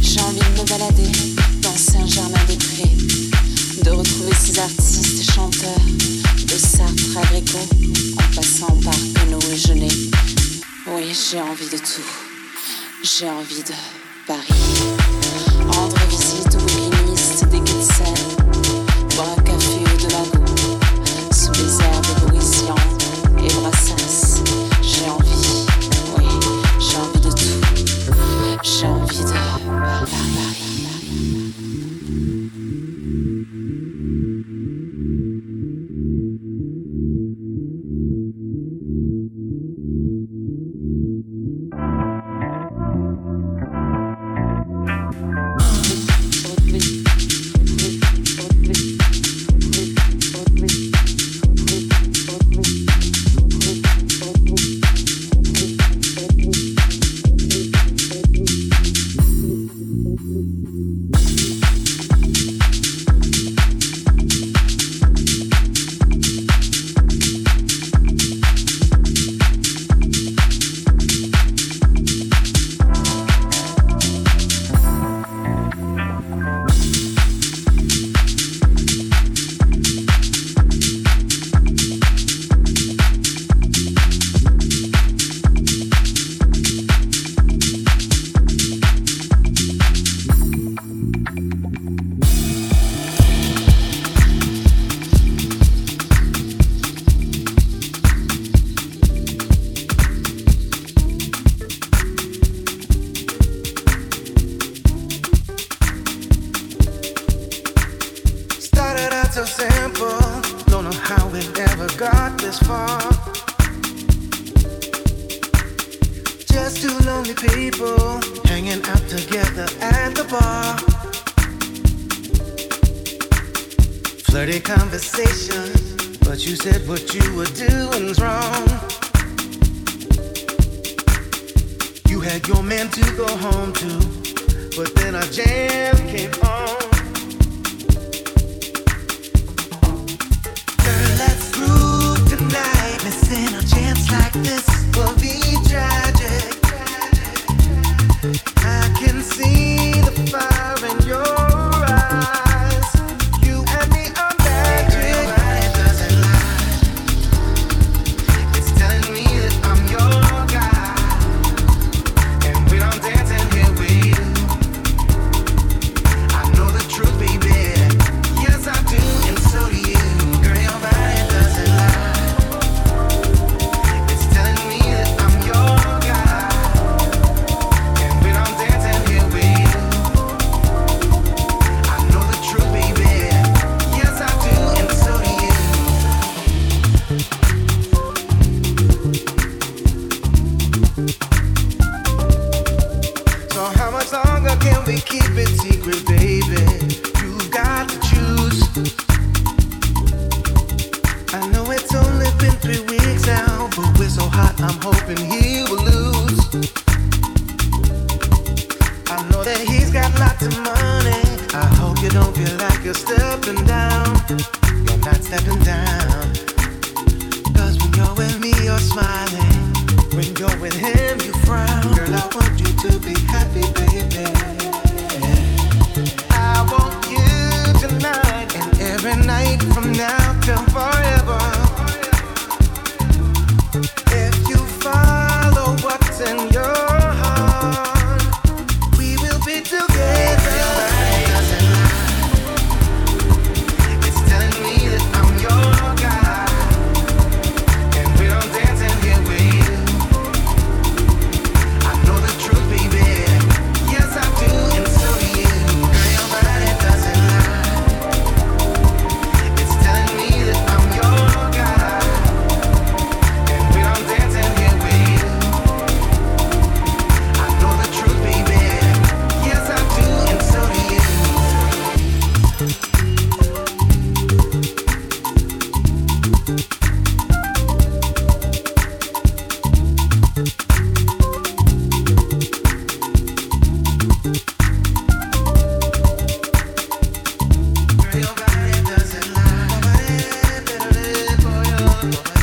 J'ai envie de me balader dans Saint-Germain-des-Prés, de retrouver ces artistes chanteurs de Sartre à Gréco, en passant par Penaud et Genet. Oui, j'ai envie de tout. J'ai envie de Paris. Rendre visite aux bouquinistes des quais. We keep it secret, baby. You've got to choose. I know it's only been three weeks now, but we're so hot, I'm hoping he will lose. I know that he's got lots of money. I hope you don't feel like you're stepping down. You're not stepping when you're with me, you're smiling. When you're with him, you frown. Girl, I want you to be happy, baby. That I'm Bye.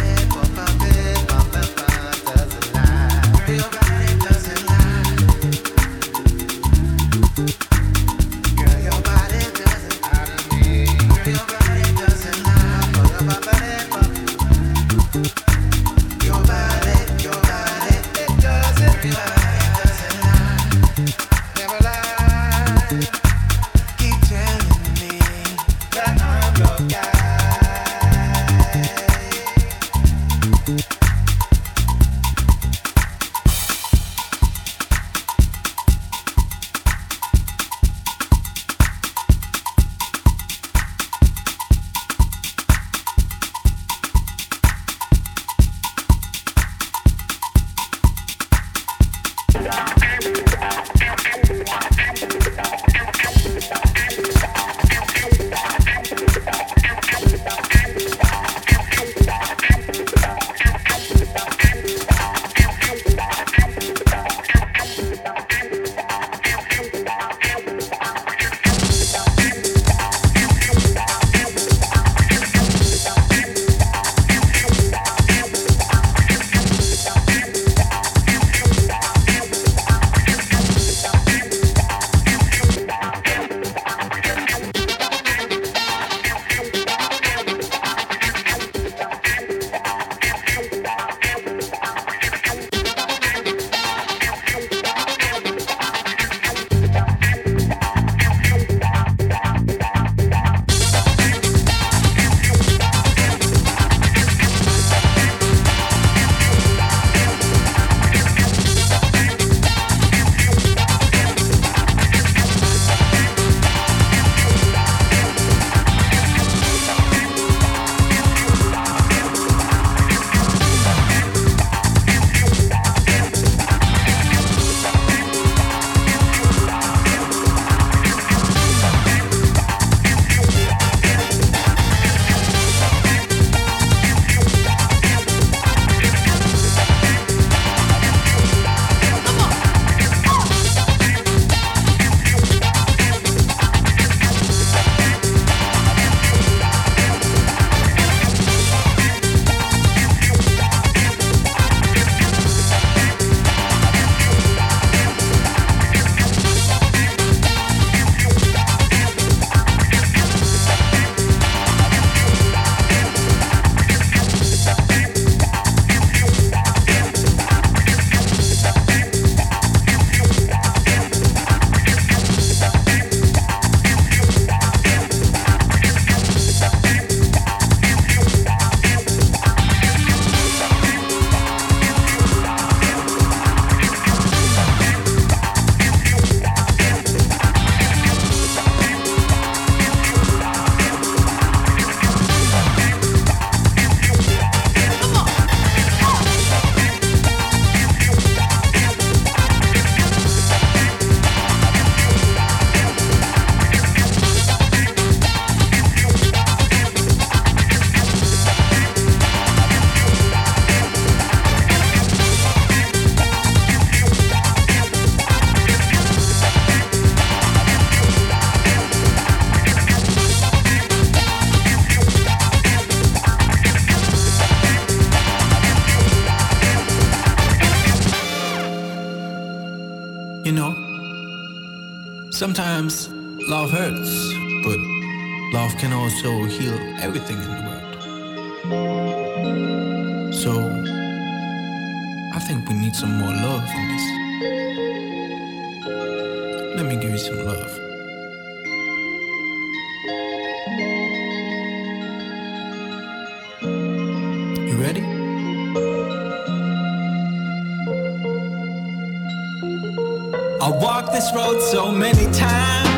everything in the world. So, I think we need some more love in this. Let me give you some love. I walked this road so many times.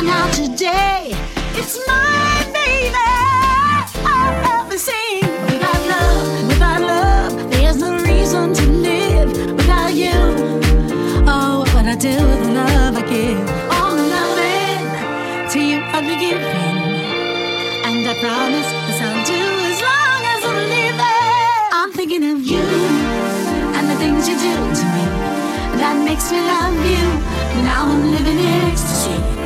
Why not today? It's my baby. I've ever seen. Without love, without love, there's no reason to live without you. Oh, what would I do with the love I give? All the loving to you I'll be giving, and I promise this I'll do as long as I'm living. I'm thinking of you and the things you do to me. That makes me love you. Now I'm living in ecstasy.